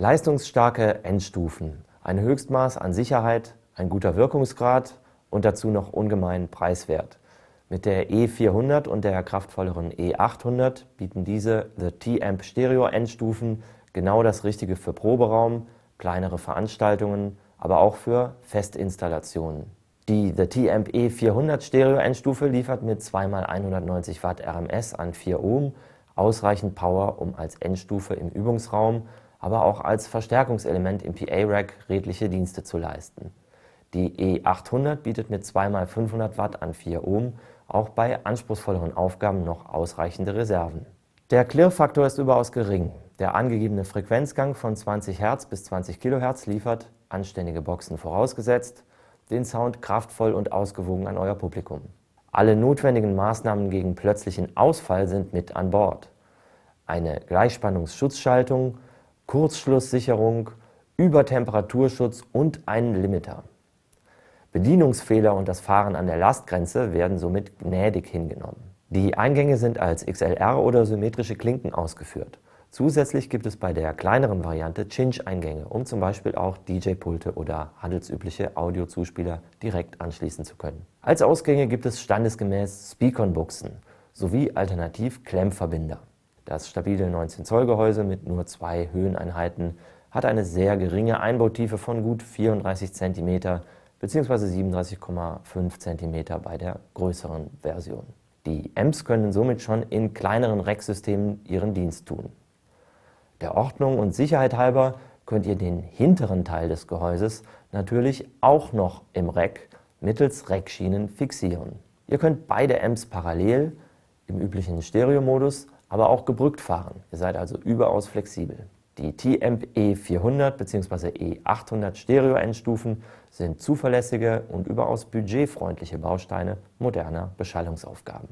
Leistungsstarke Endstufen, ein Höchstmaß an Sicherheit, ein guter Wirkungsgrad und dazu noch ungemein preiswert. Mit der E400 und der kraftvolleren E800 bieten diese The T-Amp Stereo Endstufen genau das Richtige für Proberaum, kleinere Veranstaltungen, aber auch für Festinstallationen. Die The T-Amp E400 Stereo Endstufe liefert mit 2x190 Watt RMS an 4 Ohm ausreichend Power, um als Endstufe im Übungsraum, aber auch als Verstärkungselement im PA-Rack redliche Dienste zu leisten. Die E800 bietet mit 2x500 Watt an 4 Ohm auch bei anspruchsvolleren Aufgaben noch ausreichende Reserven. Der Klirrfaktor ist überaus gering. Der angegebene Frequenzgang von 20 Hz bis 20 kHz liefert, anständige Boxen vorausgesetzt, den Sound kraftvoll und ausgewogen an euer Publikum. Alle notwendigen Maßnahmen gegen plötzlichen Ausfall sind mit an Bord. Eine Gleichspannungsschutzschaltung, Kurzschlusssicherung, Übertemperaturschutz und einen Limiter. Bedienungsfehler und das Fahren an der Lastgrenze werden somit gnädig hingenommen. Die Eingänge sind als XLR oder symmetrische Klinken ausgeführt. Zusätzlich gibt es bei der kleineren Variante Cinch-Eingänge, um zum Beispiel auch DJ-Pulte oder handelsübliche Audiozuspieler direkt anschließen zu können. Als Ausgänge gibt es standesgemäß Speakon-Buchsen sowie alternativ Klemmverbinder. Das stabile 19-Zoll-Gehäuse mit nur zwei Höheneinheiten hat eine sehr geringe Einbautiefe von gut 34 cm bzw. 37,5 cm bei der größeren Version. Die Amps können somit schon in kleineren Racksystemen ihren Dienst tun. Der Ordnung und Sicherheit halber könnt ihr den hinteren Teil des Gehäuses natürlich auch noch im Rack mittels Rackschienen fixieren. Ihr könnt beide Amps parallel im üblichen Stereomodus, aber auch gebrückt fahren. Ihr seid also überaus flexibel. Die T-Amp E400 bzw. E800 Stereo-Endstufen sind zuverlässige und überaus budgetfreundliche Bausteine moderner Beschallungsaufgaben.